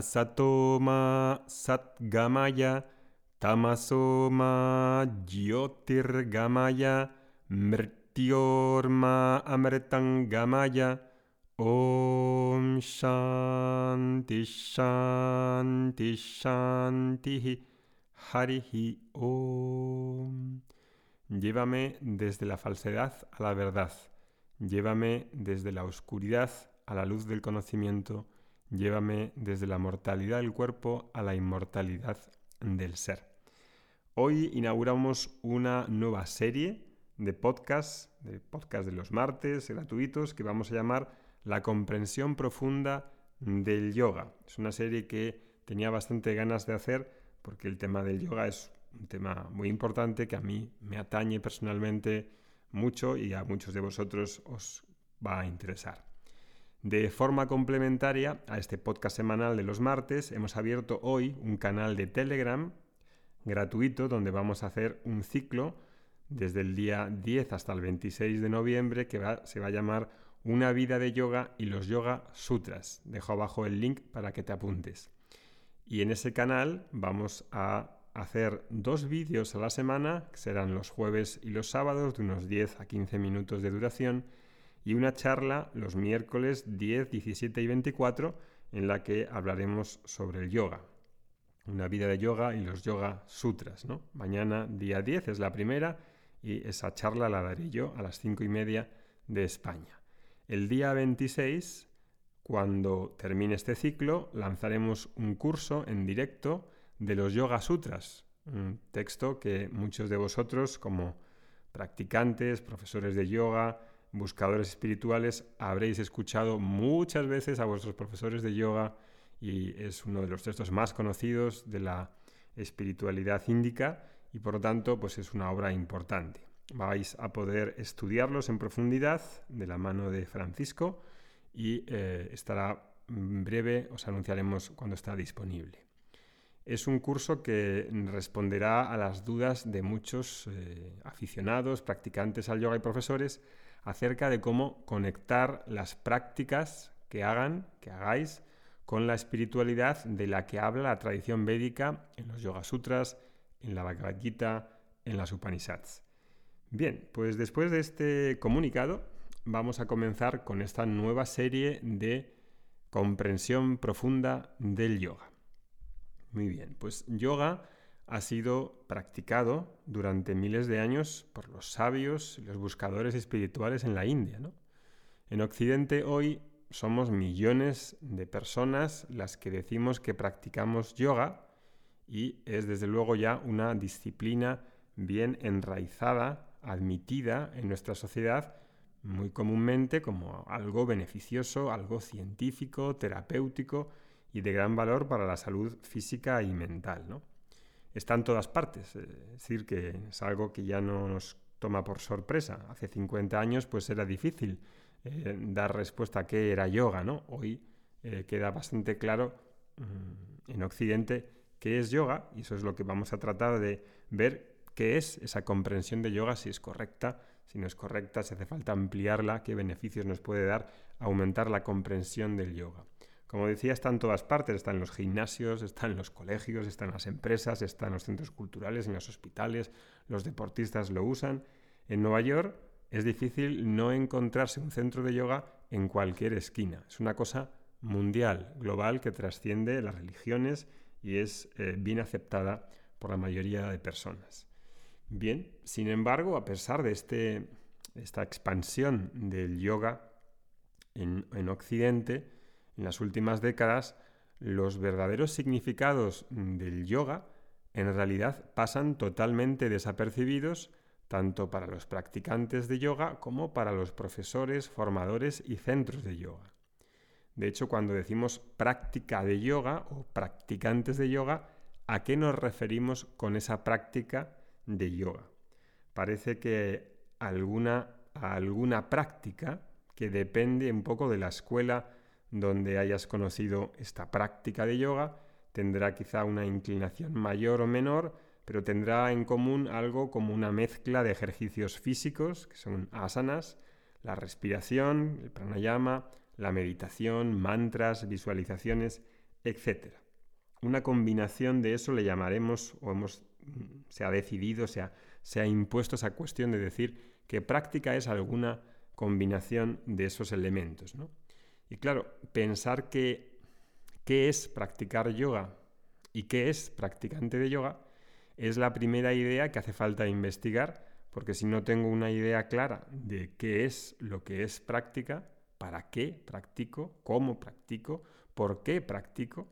asatoma satgamaya, tamasoma jyotirgamaya, mrityorma amritangamaya. Om Shanti Shanti Shanti Harihi Om. Llévame desde la falsedad a la verdad. Llévame desde la oscuridad a la luz del conocimiento. Llévame desde la mortalidad del cuerpo a la inmortalidad del ser. Hoy inauguramos una nueva serie de podcasts, de podcasts de los martes gratuitos que vamos a llamar La comprensión profunda del yoga. Es una serie que tenía bastante ganas de hacer porque el tema del yoga es un tema muy importante que a mí me atañe personalmente mucho y a muchos de vosotros os va a interesar. De forma complementaria a este podcast semanal de los martes, hemos abierto hoy un canal de Telegram gratuito donde vamos a hacer un ciclo desde el día 10 hasta el 26 de noviembre que se va a llamar Una vida de yoga y los yoga sutras. Dejo abajo el link para que te apuntes. Y en ese canal vamos a hacer dos vídeos a la semana, que serán los jueves y los sábados, de unos 10 a 15 minutos de duración, y una charla los miércoles 10, 17 y 24, en la que hablaremos sobre el yoga. Una vida de yoga y los yoga sutras. ¿no? Mañana, día 10, es la primera, y esa charla la daré yo a las 5 y media de España. El día 26, cuando termine este ciclo, lanzaremos un curso en directo de los Yoga Sutras, un texto que muchos de vosotros como practicantes, profesores de yoga, buscadores espirituales, habréis escuchado muchas veces a vuestros profesores de yoga y es uno de los textos más conocidos de la espiritualidad índica y por lo tanto pues es una obra importante. Vais a poder estudiarlos en profundidad de la mano de Francisco y eh, estará en breve, os anunciaremos cuando está disponible. Es un curso que responderá a las dudas de muchos eh, aficionados, practicantes al yoga y profesores acerca de cómo conectar las prácticas que hagan, que hagáis, con la espiritualidad de la que habla la tradición védica en los Yoga Sutras, en la Bhagavad Gita, en las Upanishads. Bien, pues después de este comunicado vamos a comenzar con esta nueva serie de comprensión profunda del yoga. Muy bien, pues yoga ha sido practicado durante miles de años por los sabios y los buscadores espirituales en la India. ¿no? En Occidente hoy somos millones de personas las que decimos que practicamos yoga y es desde luego ya una disciplina bien enraizada, admitida en nuestra sociedad muy comúnmente como algo beneficioso, algo científico, terapéutico y de gran valor para la salud física y mental. ¿no? Está en todas partes, es decir, que es algo que ya no nos toma por sorpresa. Hace 50 años pues era difícil eh, dar respuesta a qué era yoga, ¿no? Hoy eh, queda bastante claro mm, en Occidente qué es yoga y eso es lo que vamos a tratar de ver qué es esa comprensión de yoga, si es correcta, si no es correcta, si hace falta ampliarla, qué beneficios nos puede dar aumentar la comprensión del yoga. Como decía, está en todas partes, está en los gimnasios, está en los colegios, está en las empresas, está en los centros culturales, en los hospitales, los deportistas lo usan. En Nueva York es difícil no encontrarse un centro de yoga en cualquier esquina. Es una cosa mundial, global, que trasciende las religiones y es eh, bien aceptada por la mayoría de personas. Bien, sin embargo, a pesar de este, esta expansión del yoga en, en Occidente, en las últimas décadas, los verdaderos significados del yoga en realidad pasan totalmente desapercibidos tanto para los practicantes de yoga como para los profesores, formadores y centros de yoga. De hecho, cuando decimos práctica de yoga o practicantes de yoga, ¿a qué nos referimos con esa práctica de yoga? Parece que alguna, alguna práctica que depende un poco de la escuela donde hayas conocido esta práctica de yoga tendrá quizá una inclinación mayor o menor, pero tendrá en común algo como una mezcla de ejercicios físicos, que son asanas, la respiración, el pranayama, la meditación, mantras, visualizaciones, etc. Una combinación de eso le llamaremos, o hemos, mm, se ha decidido, se ha, se ha impuesto esa cuestión de decir que práctica es alguna combinación de esos elementos. ¿no? Y claro, pensar que qué es practicar yoga y qué es practicante de yoga es la primera idea que hace falta investigar, porque si no tengo una idea clara de qué es lo que es práctica, para qué practico, cómo practico, por qué practico,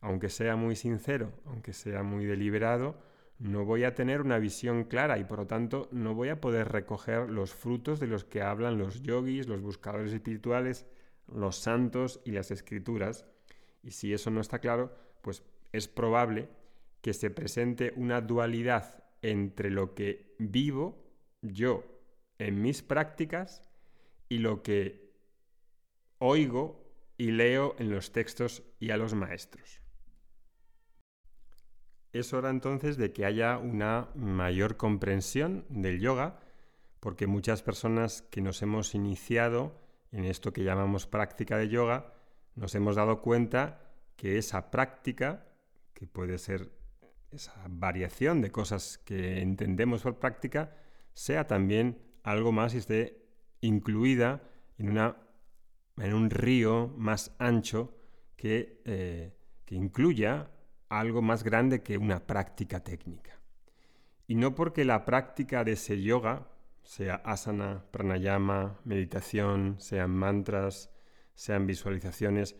aunque sea muy sincero, aunque sea muy deliberado, no voy a tener una visión clara y por lo tanto no voy a poder recoger los frutos de los que hablan los yogis, los buscadores espirituales, los santos y las escrituras. Y si eso no está claro, pues es probable que se presente una dualidad entre lo que vivo yo en mis prácticas y lo que oigo y leo en los textos y a los maestros. Es hora entonces de que haya una mayor comprensión del yoga, porque muchas personas que nos hemos iniciado en esto que llamamos práctica de yoga, nos hemos dado cuenta que esa práctica, que puede ser esa variación de cosas que entendemos por práctica sea también algo más y esté incluida en, un río más ancho eh, que incluya algo más grande que una práctica técnica. Y no porque la práctica de ese yoga, sea asana, pranayama, meditación, sean mantras, sean visualizaciones,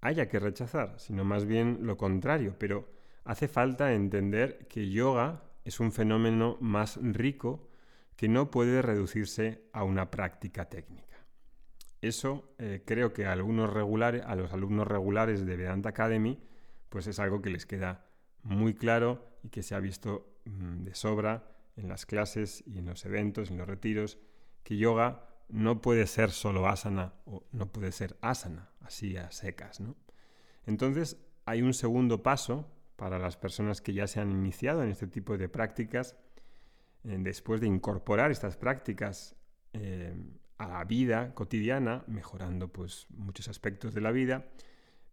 haya que rechazar, sino más bien lo contrario, pero hace falta entender que yoga es un fenómeno más rico que no puede reducirse a una práctica técnica. Eso eh, creo que a, algunos regulares, a los alumnos regulares de Vedanta Academy pues es algo que les queda muy claro y que se ha visto mm, de sobra en las clases y en los eventos, en los retiros, que yoga no puede ser solo asana o no puede ser asana, así a secas. ¿no? Entonces hay un segundo paso para las personas que ya se han iniciado en este tipo de prácticas, eh, después de incorporar estas prácticas eh, a la vida cotidiana, mejorando pues, muchos aspectos de la vida,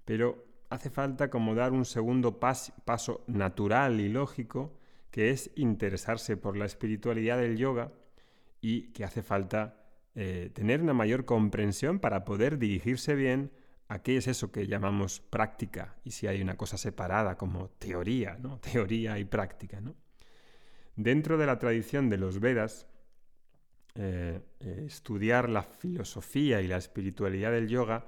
pero hace falta como dar un segundo paso natural y lógico, que es interesarse por la espiritualidad del yoga y que hace falta eh, tener una mayor comprensión para poder dirigirse bien a qué es eso que llamamos práctica y si hay una cosa separada como teoría, ¿no? Teoría y práctica, ¿no? Dentro de la tradición de los Vedas, eh, eh, estudiar la filosofía y la espiritualidad del yoga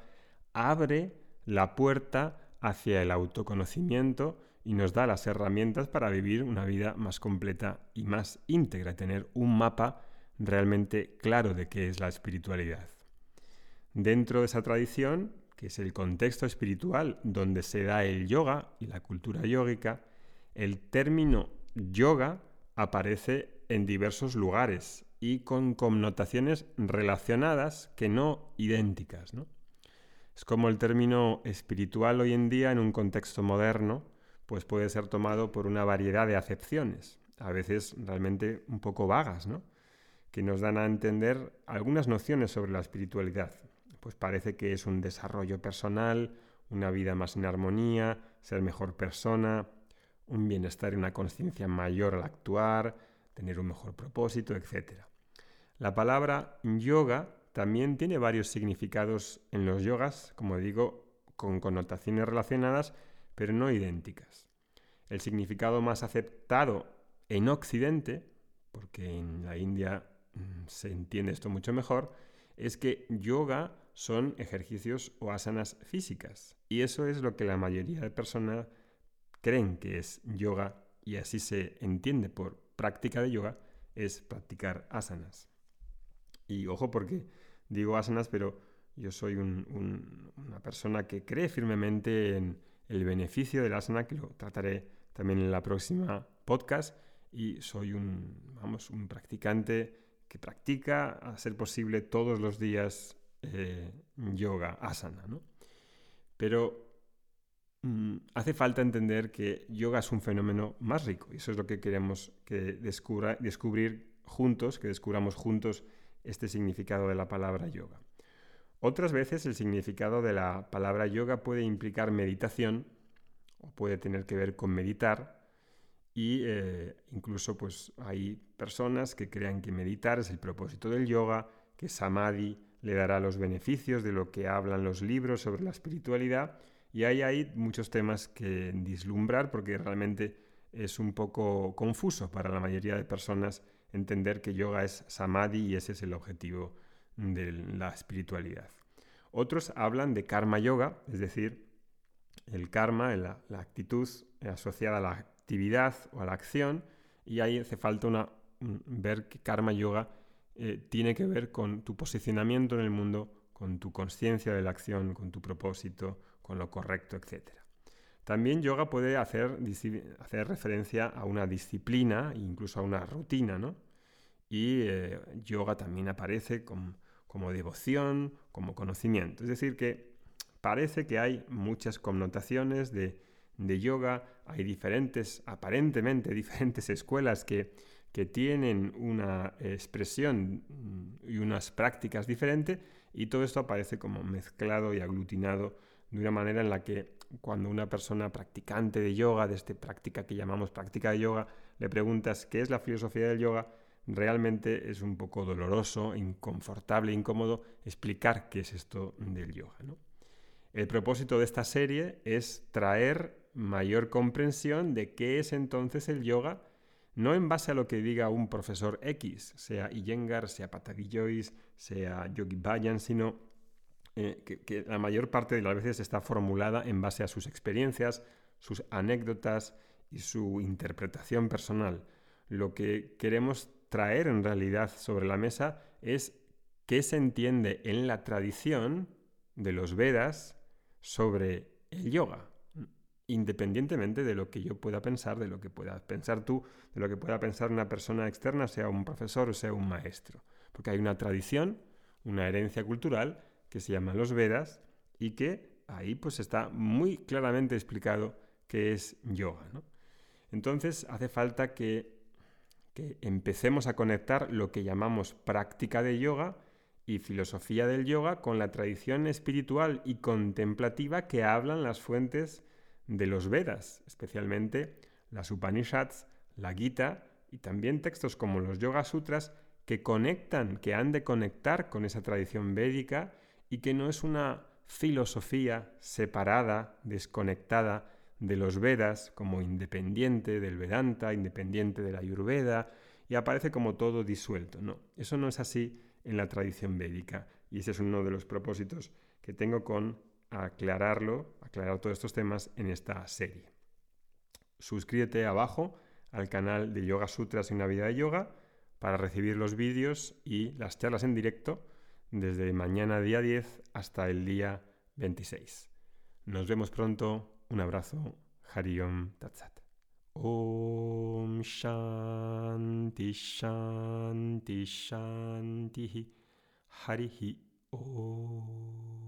abre la puerta hacia el autoconocimiento y nos da las herramientas para vivir una vida más completa y más íntegra, tener un mapa realmente claro de qué es la espiritualidad. Dentro de esa tradición que es el contexto espiritual donde se da el yoga y la cultura yógica, el término yoga aparece en diversos lugares y con connotaciones relacionadas que no idénticas. Es como el término espiritual hoy en día en un contexto moderno, pues puede ser tomado por una variedad de acepciones, a veces realmente un poco vagas, que nos dan a entender algunas nociones sobre la espiritualidad pues parece que es un desarrollo personal, una vida más en armonía, ser mejor persona, un bienestar y una conciencia mayor al actuar, tener un mejor propósito, etc. La palabra yoga también tiene varios significados en los yogas, como digo, con connotaciones relacionadas, pero no idénticas. El significado más aceptado en Occidente, porque en la India mm, se entiende esto mucho mejor, es que yoga son ejercicios o asanas físicas. Y eso es lo que la mayoría de personas creen que es yoga y así se entiende por práctica de yoga, es practicar asanas. Y ojo porque digo asanas, pero yo soy una persona que cree firmemente en el beneficio del asana, que lo trataré también en la próxima podcast, y soy un, vamos, un practicante que practica a ser posible todos los días eh, yoga, asana, ¿no? Pero mm, hace falta entender que yoga es un fenómeno más rico y eso es lo que queremos que descubra, descubrir juntos, que descubramos juntos este significado de la palabra yoga. Otras veces el significado de la palabra yoga puede implicar meditación o puede tener que ver con meditar. Y eh, incluso pues hay personas que crean que meditar es el propósito del yoga, que samadhi le dará los beneficios de lo que hablan los libros sobre la espiritualidad. Y ahí hay muchos temas que dislumbrar porque realmente es un poco confuso para la mayoría de personas entender que yoga es samadhi y ese es el objetivo de la espiritualidad. Otros hablan de karma yoga, es decir, el karma, la, la actitud asociada a la actividad o a la acción, y ahí hace falta una, ver que karma yoga eh, tiene que ver con tu posicionamiento en el mundo, con tu conciencia de la acción, con tu propósito, con lo correcto, etc. También yoga puede hacer, hacer referencia a una disciplina, incluso a una rutina, ¿no? Y eh, yoga también aparece como devoción, como conocimiento. Es decir, que parece que hay muchas connotaciones de, yoga, hay diferentes, aparentemente diferentes escuelas que que tienen una expresión y unas prácticas diferentes y todo esto aparece como mezclado y aglutinado de una manera en la que cuando una persona practicante de yoga, de esta práctica que llamamos práctica de yoga, le preguntas qué es la filosofía del yoga, realmente es un poco doloroso, inconfortable, incómodo explicar qué es esto del yoga. El propósito de esta serie es traer mayor comprensión de qué es entonces el yoga no en base a lo que diga un profesor X, sea Iyengar, sea Patagi sea Yogi Bayan, sino eh, que, la mayor parte de las veces está formulada en base a sus experiencias, sus anécdotas y su interpretación personal. Lo que queremos traer en realidad sobre la mesa es qué se entiende en la tradición de los Vedas sobre el yoga independientemente de lo que yo pueda pensar, de lo que puedas pensar tú, de lo que pueda pensar una persona externa, sea un profesor o sea un maestro. Porque hay una tradición, una herencia cultural que se llama los Vedas y que ahí pues está muy claramente explicado qué es yoga. Entonces hace falta que, que empecemos a conectar lo que llamamos práctica de yoga y filosofía del yoga con la tradición espiritual y contemplativa que hablan las fuentes de los Vedas, especialmente las Upanishads, la Gita y también textos como los Yoga Sutras que conectan, que han de conectar con esa tradición védica y que no es una filosofía separada, desconectada de los Vedas, como independiente del Vedanta, independiente de la Ayurveda, y aparece como todo disuelto. No, eso no es así en la tradición védica, y ese es uno de los propósitos que tengo con aclararlo, aclarar todos estos temas en esta serie. Suscríbete abajo al canal de Yoga Sutras y una vida de yoga para recibir los vídeos y las charlas en directo desde mañana día 10 hasta el día 26. Nos vemos pronto. Un abrazo. Hariom Tatsat. Om Shanti Shanti Shanti Harihi Om.